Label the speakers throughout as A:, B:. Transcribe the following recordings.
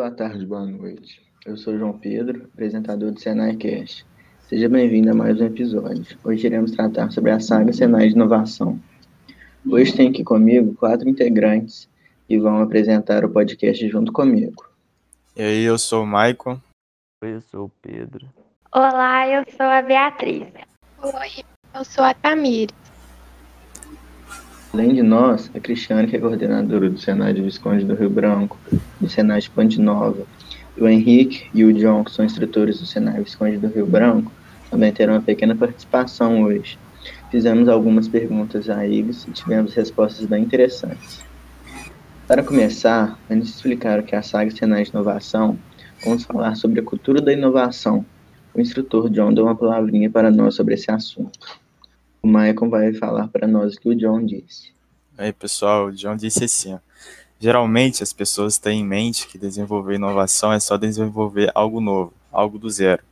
A: boa tarde, boa noite. Eu sou João Pedro, apresentador do Senai Cast. Seja bem-vindo a mais um episódio. Hoje iremos tratar sobre a saga Senai de Inovação. Hoje tem aqui comigo quatro integrantes que vão apresentar o podcast junto comigo.
B: E aí, eu sou o Maicon.
C: Oi, eu sou o Pedro.
D: Olá, eu sou a Beatriz.
E: Oi, eu sou a Tamires.
A: Além de nós, a Cristiane, que é coordenadora do Senai de Visconde do Rio Branco, do Senai de Ponte Nova, o Henrique e o John, que são instrutores do Senai Visconde do Rio Branco, também terão uma pequena participação hoje. Fizemos algumas perguntas a eles e tivemos respostas bem interessantes. Para começar, antes de explicar o que é a saga Senai de Inovação, vamos falar sobre a cultura da inovação. O instrutor John deu uma palavrinha para nós sobre esse assunto. O Michael vai falar para nós o que o John disse.
B: Aí, pessoal, o John disse assim: ó, geralmente as pessoas têm em mente que desenvolver inovação é só desenvolver algo novo, algo do zero.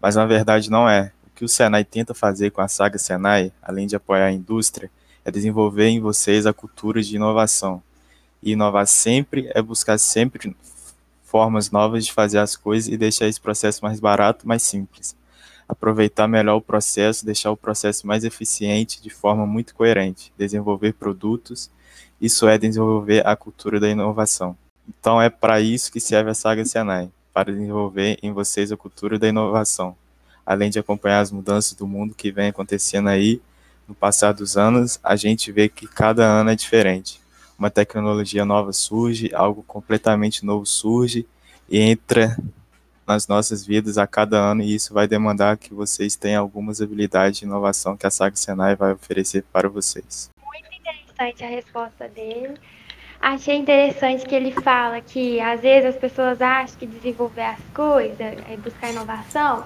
B: Mas na verdade não é. O que o Senai tenta fazer com a saga Senai, além de apoiar a indústria, é desenvolver em vocês a cultura de inovação. E inovar sempre é buscar sempre formas novas de fazer as coisas e deixar esse processo mais barato, mais simples aproveitar melhor o processo, deixar o processo mais eficiente de forma muito coerente, desenvolver produtos, isso é desenvolver a cultura da inovação. Então é para isso que serve a saga Senai, para desenvolver em vocês a cultura da inovação, além de acompanhar as mudanças do mundo que vem acontecendo aí no passar dos anos, a gente vê que cada ano é diferente. Uma tecnologia nova surge, algo completamente novo surge e entra nas nossas vidas a cada ano e isso vai demandar que vocês tenham algumas habilidades de inovação que a Saga Senai vai oferecer para vocês.
D: Muito interessante a resposta dele. Achei interessante que ele fala que às vezes as pessoas acham que desenvolver as coisas, é buscar inovação,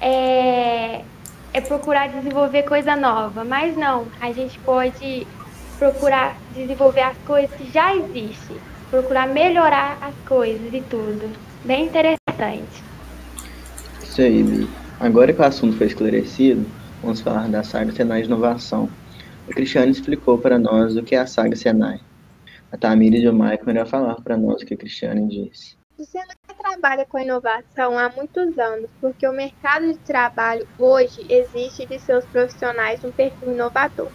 D: é, é procurar desenvolver coisa nova, mas não, a gente pode procurar desenvolver as coisas que já existem, procurar melhorar as coisas e tudo. Bem interessante.
A: Isso aí, Bi. Agora que o assunto foi esclarecido, vamos falar da saga Senai de Inovação. O Cristiano explicou para nós o que é a saga Senai. A Tamires e o Michael irão falar para nós o que a Cristiane disse.
E: O Senai trabalha com inovação há muitos anos, porque o mercado de trabalho hoje exige de seus profissionais um perfil inovador.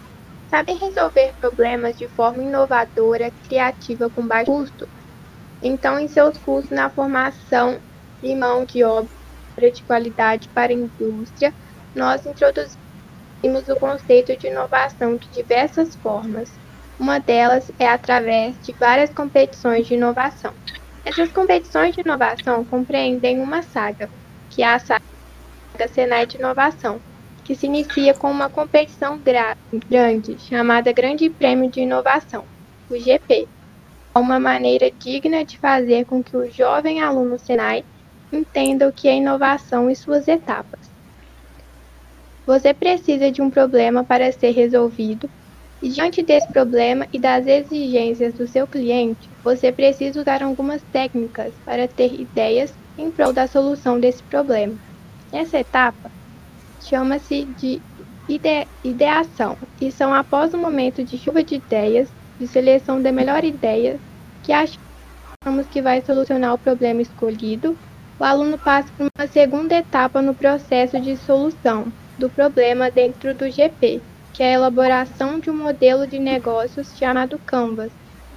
E: Saber resolver problemas de forma inovadora, criativa, com baixo custo. Então, em seus cursos na formação de mão de obra de qualidade para a indústria, nós introduzimos o conceito de inovação de diversas formas. Uma delas é através de várias competições de inovação. Essas competições de inovação compreendem uma saga, que é a saga Senai de Inovação, que se inicia com uma competição grande, chamada Grande Prêmio de Inovação, o GP. Uma maneira digna de fazer com que o jovem aluno Senai Entenda o que é inovação e suas etapas. Você precisa de um problema para ser resolvido, e diante desse problema e das exigências do seu cliente, você precisa usar algumas técnicas para ter ideias em prol da solução desse problema. Essa etapa chama-se de ide ideação e são após o momento de chuva de ideias, de seleção da melhor ideia que achamos que vai solucionar o problema escolhido o aluno passa por uma segunda etapa no processo de solução do problema dentro do GP, que é a elaboração de um modelo de negócios chamado Canvas,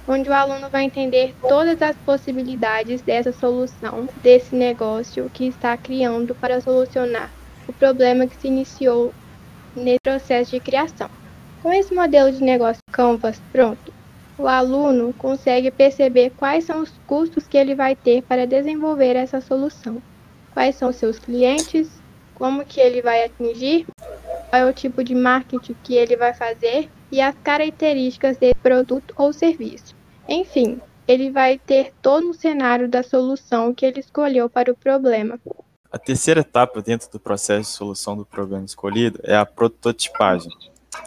E: onde o aluno vai entender todas as possibilidades dessa solução, desse negócio que está criando para solucionar o problema que se iniciou nesse processo de criação. Com esse modelo de negócio Canvas pronto, o aluno consegue perceber quais são os custos que ele vai ter para desenvolver essa solução, quais são seus clientes, como que ele vai atingir, qual é o tipo de marketing que ele vai fazer e as características desse produto ou serviço. Enfim, ele vai ter todo o cenário da solução que ele escolheu para o problema.
B: A terceira etapa dentro do processo de solução do problema escolhido é a prototipagem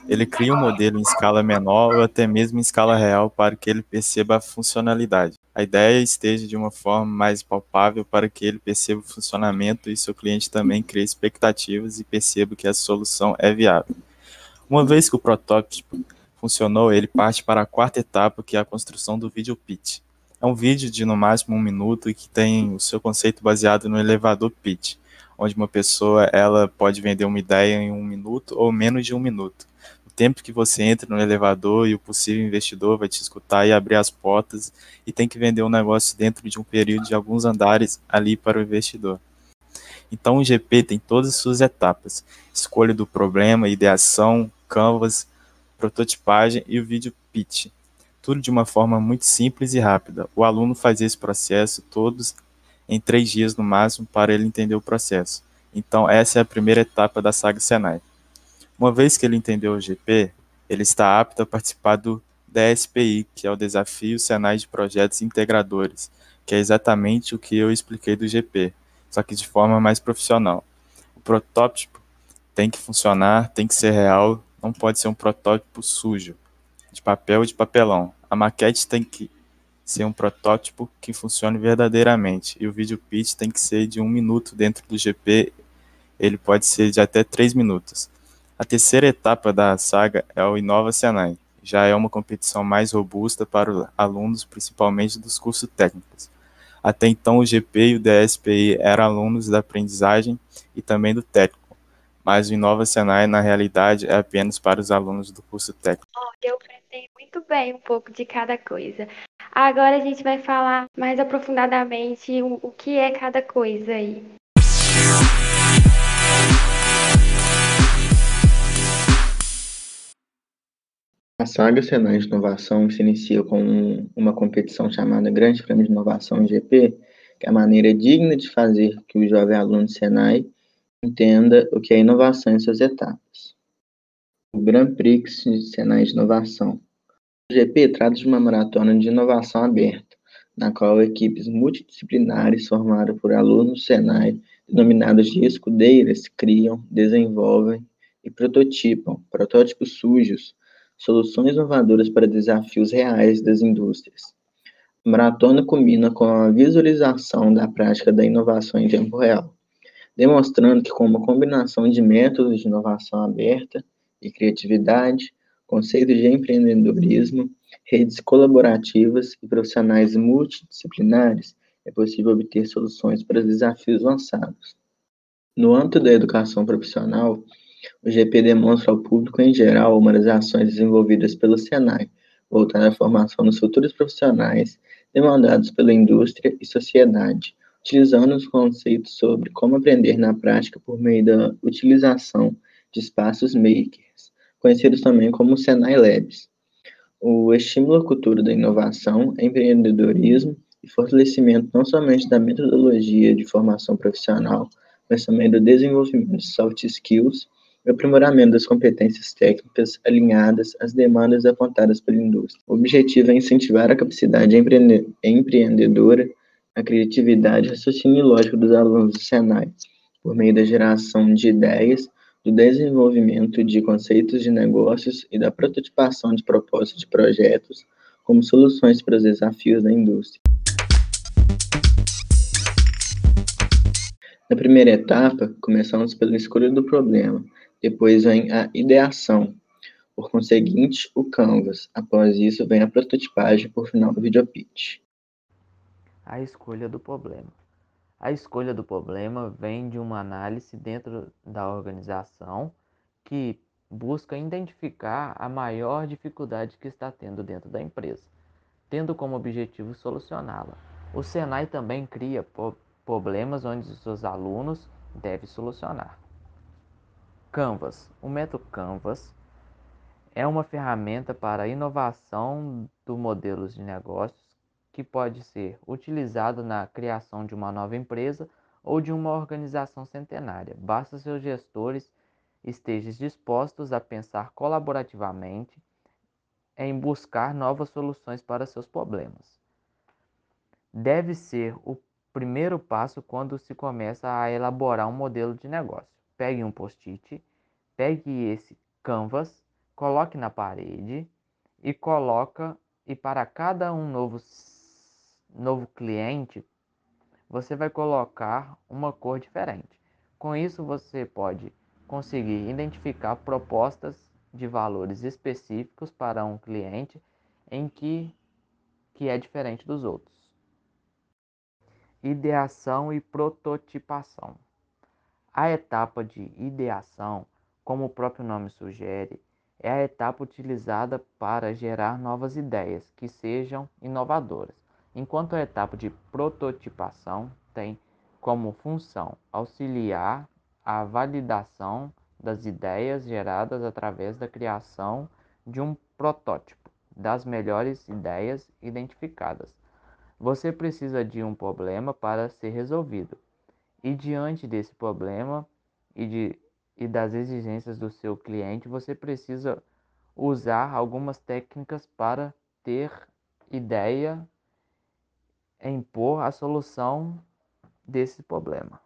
B: ele cria um modelo em escala menor ou até mesmo em escala real para que ele perceba a funcionalidade. A ideia esteja de uma forma mais palpável para que ele perceba o funcionamento e seu cliente também crie expectativas e perceba que a solução é viável. Uma vez que o protótipo funcionou, ele parte para a quarta etapa, que é a construção do video pitch. É um vídeo de no máximo um minuto e que tem o seu conceito baseado no elevador pitch, onde uma pessoa ela pode vender uma ideia em um minuto ou menos de um minuto. O tempo que você entra no elevador e o possível investidor vai te escutar e abrir as portas e tem que vender um negócio dentro de um período de alguns andares ali para o investidor. Então o GP tem todas as suas etapas: escolha do problema, ideação, canvas, prototipagem e o vídeo pitch tudo de uma forma muito simples e rápida. O aluno faz esse processo todos em três dias no máximo para ele entender o processo. Então, essa é a primeira etapa da saga Senai. Uma vez que ele entendeu o GP, ele está apto a participar do DSPI, que é o Desafio Senai de Projetos Integradores, que é exatamente o que eu expliquei do GP, só que de forma mais profissional. O protótipo tem que funcionar, tem que ser real, não pode ser um protótipo sujo, de papel e de papelão. A maquete tem que ser um protótipo que funcione verdadeiramente, e o vídeo pitch tem que ser de um minuto dentro do GP, ele pode ser de até três minutos. A terceira etapa da saga é o Inova Senai, já é uma competição mais robusta para os alunos, principalmente dos cursos técnicos. Até então, o GP e o DSPI eram alunos da aprendizagem e também do técnico, mas o Inova Senai, na realidade, é apenas para os alunos do curso técnico.
D: Eu sei muito bem um pouco de cada coisa. Agora a gente vai falar mais aprofundadamente o, o que é cada coisa aí.
A: A saga Senai de Inovação se inicia com uma competição chamada Grande Prêmio de Inovação GP, que é a maneira digna de fazer que o jovem aluno de Senai entenda o que é inovação em suas etapas. O Grand Prix de Senai de Inovação GP trata de uma maratona de inovação aberta, na qual equipes multidisciplinares formadas por alunos do Senai, denominadas de escudeiras, criam, desenvolvem e prototipam, protótipos sujos, soluções inovadoras para desafios reais das indústrias. A maratona culmina com a visualização da prática da inovação em tempo real, demonstrando que com uma combinação de métodos de inovação aberta e criatividade, conceitos de empreendedorismo, redes colaborativas e profissionais multidisciplinares, é possível obter soluções para desafios lançados. No âmbito da educação profissional, o GP demonstra ao público em geral uma das ações desenvolvidas pelo Senai, voltada à formação dos futuros profissionais demandados pela indústria e sociedade, utilizando os conceitos sobre como aprender na prática por meio da utilização de espaços makers, conhecidos também como Senai Labs. O estímulo à cultura da inovação, empreendedorismo e fortalecimento não somente da metodologia de formação profissional, mas também do desenvolvimento de soft skills e aprimoramento das competências técnicas alinhadas às demandas apontadas pela indústria. O objetivo é incentivar a capacidade empre empreendedora, a criatividade e raciocínio lógico dos alunos do Senai, por meio da geração de ideias do desenvolvimento de conceitos de negócios e da prototipação de propósitos de projetos como soluções para os desafios da indústria. Na primeira etapa, começamos pela escolha do problema, depois vem a ideação, por conseguinte, o canvas. Após isso, vem a prototipagem, por final, o videopitch.
C: A escolha do problema. A escolha do problema vem de uma análise dentro da organização que busca identificar a maior dificuldade que está tendo dentro da empresa, tendo como objetivo solucioná-la. O Senai também cria problemas onde os seus alunos devem solucionar. Canvas. O método Canvas é uma ferramenta para inovação do modelos de negócios que pode ser utilizado na criação de uma nova empresa ou de uma organização centenária. Basta seus gestores estejam dispostos a pensar colaborativamente em buscar novas soluções para seus problemas. Deve ser o primeiro passo quando se começa a elaborar um modelo de negócio. Pegue um post-it, pegue esse canvas, coloque na parede e coloca e para cada um novo novo cliente, você vai colocar uma cor diferente. Com isso, você pode conseguir identificar propostas de valores específicos para um cliente em que, que é diferente dos outros. Ideação e prototipação. A etapa de ideação, como o próprio nome sugere, é a etapa utilizada para gerar novas ideias que sejam inovadoras, enquanto a etapa de prototipação tem como função auxiliar a validação das ideias geradas através da criação de um protótipo das melhores ideias identificadas. Você precisa de um problema para ser resolvido, e diante desse problema e, de, e das exigências do seu cliente, você precisa usar algumas técnicas para ter ideia impor a solução desse problema.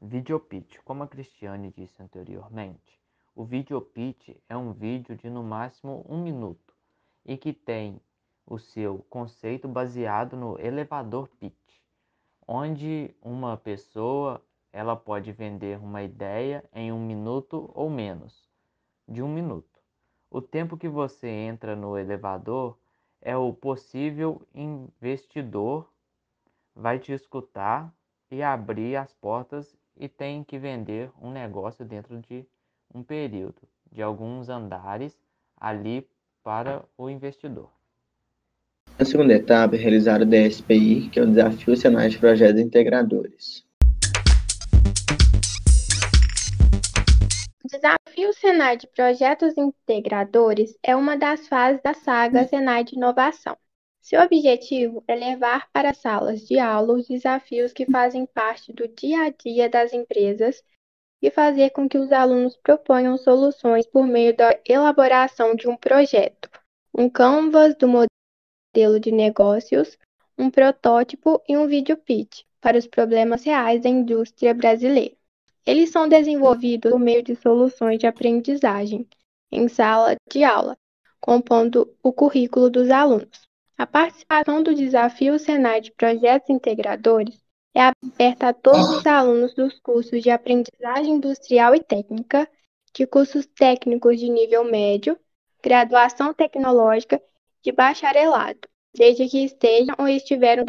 C: Videopitch. Como a Cristiane disse anteriormente, o videopitch é um vídeo de no máximo um minuto e que tem o seu conceito baseado no elevador pitch, onde uma pessoa ela pode vender uma ideia em um minuto ou menos de um minuto. O tempo que você entra no elevador é o possível investidor vai te escutar e abrir as portas e tem que vender um negócio dentro de um período de alguns andares ali para o investidor.
A: A segunda etapa é realizar o DSPI, que é o Desafio Senai de Projetos Integradores.
E: Desafio Senai de Projetos Integradores é uma das fases da saga Senai de Inovação. Seu objetivo é levar para salas de aula os desafios que fazem parte do dia a dia das empresas e fazer com que os alunos proponham soluções por meio da elaboração de um projeto, um canvas do modelo de negócios, um protótipo e um vídeo pitch para os problemas reais da indústria brasileira. Eles são desenvolvidos por meio de soluções de aprendizagem em sala de aula, compondo o currículo dos alunos. A participação do Desafio Senai de Projetos Integradores é aberta a todos os alunos dos cursos de Aprendizagem Industrial e Técnica, de cursos técnicos de nível médio, graduação tecnológica de bacharelado, desde que estejam ou estiveram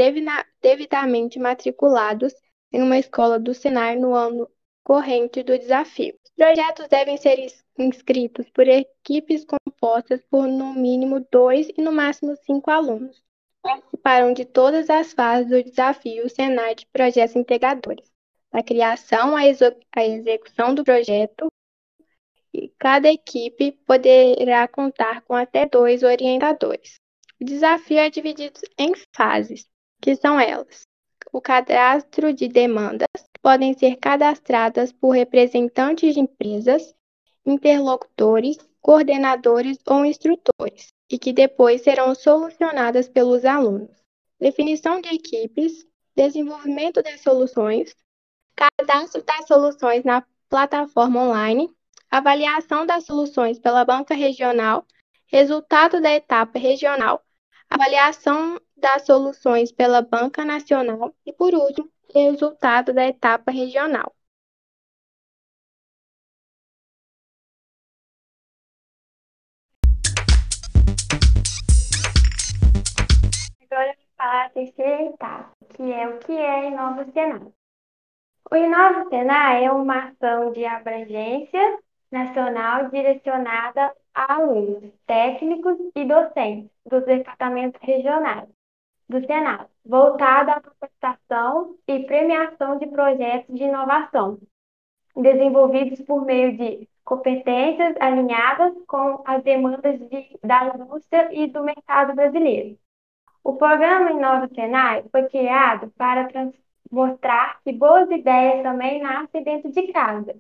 E: devidamente matriculados em uma escola do Senai no ano corrente do desafio. Os projetos devem ser inscritos por equipes compostas por no mínimo dois e no máximo cinco alunos. Participaram de todas as fases do desafio Senai de projetos integradores, da criação à execução do projeto, e cada equipe poderá contar com até dois orientadores. O desafio é dividido em fases, que são elas: o cadastro de demandas, podem ser cadastradas por representantes de empresas, interlocutores, coordenadores ou instrutores, e que depois serão solucionadas pelos alunos. Definição de equipes, desenvolvimento das soluções, cadastro das soluções na plataforma online, avaliação das soluções pela banca regional, resultado da etapa regional, avaliação das soluções pela banca nacional e, por último, resultado da etapa regional.
D: Agora falar a terceira etapa, que é o que é Inova Senai. O Inova Senai é uma ação de abrangência nacional direcionada a alunos, técnicos e docentes dos departamentos regionais do Senado, voltada à capacitação e premiação de projetos de inovação, desenvolvidos por meio de competências alinhadas com as demandas de, da indústria e do mercado brasileiro. O programa Inova Senai foi criado para mostrar que boas ideias também nascem dentro de casa.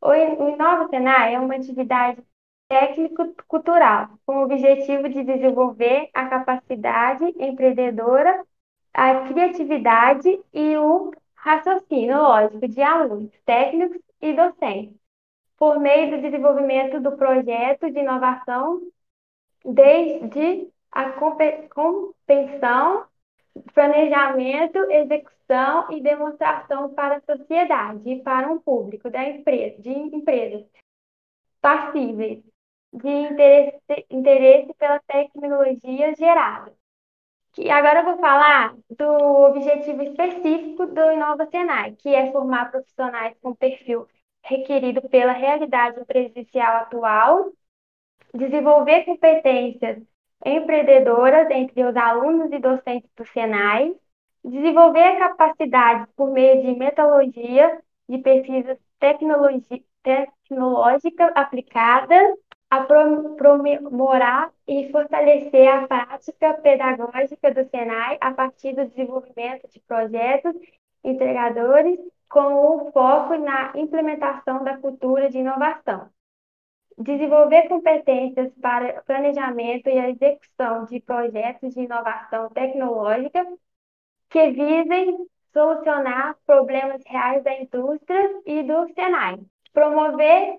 D: O Inova Senai é uma atividade técnico-cultural, com o objetivo de desenvolver a capacidade empreendedora, a criatividade e o raciocínio lógico de alunos, técnicos e docentes, por meio do desenvolvimento do projeto de inovação, desde a compreensão, planejamento, execução e demonstração para a sociedade e para um público da empresa, de empresas passíveis de interesse, interesse pela tecnologia gerada, E agora eu vou falar do objetivo específico do Inova Senai, que é formar profissionais com perfil requerido pela realidade presencial atual, desenvolver competências empreendedoras entre os alunos e docentes do Senai, desenvolver capacidades por meio de metodologia de pesquisa tecnológica aplicada, aprimorar e fortalecer a prática pedagógica do Senai a partir do desenvolvimento de projetos integradores com o foco na implementação da cultura de inovação. Desenvolver competências para planejamento e execução de projetos de inovação tecnológica que visem solucionar problemas reais da indústria e do Senai. Promover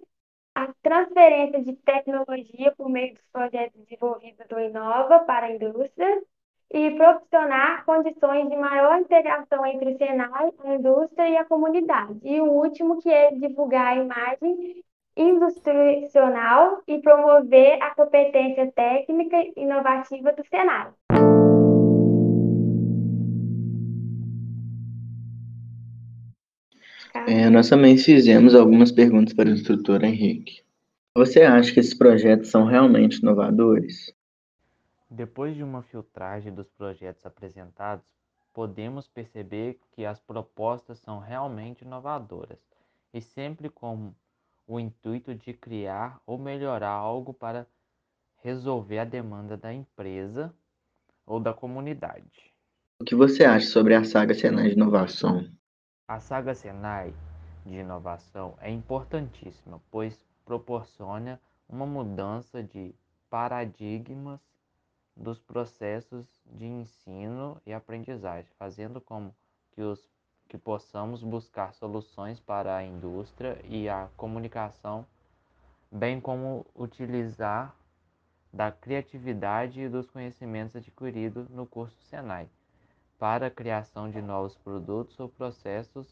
D: a transferência de tecnologia por meio dos projetos desenvolvidos do Inova para a indústria e proporcionar condições de maior integração entre o Senai, a indústria e a comunidade. E o último, que é divulgar a imagem institucional e promover a competência técnica e inovativa do Senai.
A: É, nós também fizemos algumas perguntas para o instrutor Henrique. Você acha que esses projetos são realmente inovadores?
C: Depois de uma filtragem dos projetos apresentados, podemos perceber que as propostas são realmente inovadoras e sempre com o intuito de criar ou melhorar algo para resolver a demanda da empresa ou da comunidade.
A: O que você acha sobre a saga Senai de Inovação?
C: A saga Senai de inovação é importantíssima, pois proporciona uma mudança de paradigmas dos processos de ensino e aprendizagem, fazendo com que, os, que possamos buscar soluções para a indústria e a comunicação, bem como utilizar da criatividade e dos conhecimentos adquiridos no curso Senai para a criação de novos produtos ou processos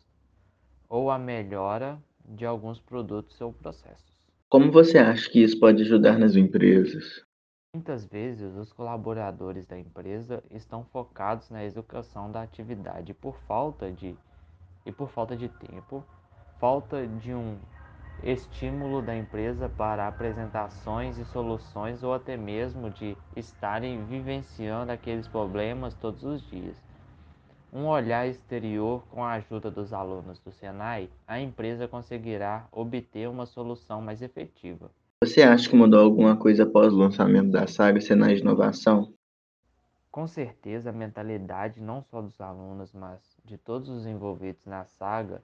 C: ou a melhora de alguns produtos ou processos.
A: Como você acha que isso pode ajudar nas empresas?
C: Muitas vezes os colaboradores da empresa estão focados na execução da atividade por falta de e por falta de tempo, falta de um estímulo da empresa para apresentações e soluções ou até mesmo de estarem vivenciando aqueles problemas todos os dias um olhar exterior com a ajuda dos alunos do Senai, a empresa conseguirá obter uma solução mais efetiva.
A: Você acha que mudou alguma coisa após o lançamento da saga Senai de Inovação?
C: Com certeza, a mentalidade não só dos alunos, mas de todos os envolvidos na saga,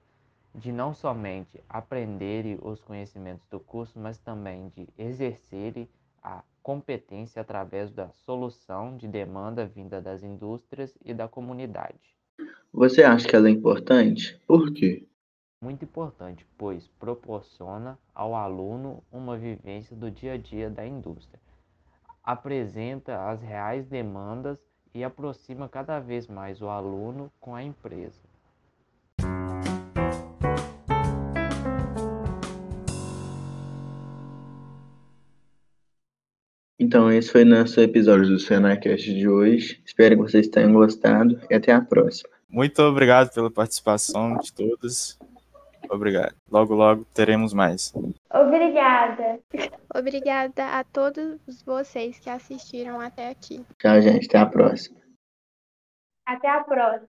C: de não somente aprenderem os conhecimentos do curso, mas também de exercerem a competência através da solução de demanda vinda das indústrias e da comunidade.
A: Você acha que ela é importante? Por quê?
C: Muito importante, pois proporciona ao aluno uma vivência do dia a dia da indústria, apresenta as reais demandas e aproxima cada vez mais o aluno com a empresa.
A: Então, esse foi nosso episódio do Senacast de hoje. Espero que vocês tenham gostado e até a próxima.
B: Muito obrigado pela participação de todos. Obrigado. Logo, logo teremos mais.
D: Obrigada.
E: Obrigada a todos vocês que assistiram até aqui.
A: Tchau, gente. Até a próxima.
D: Até a próxima.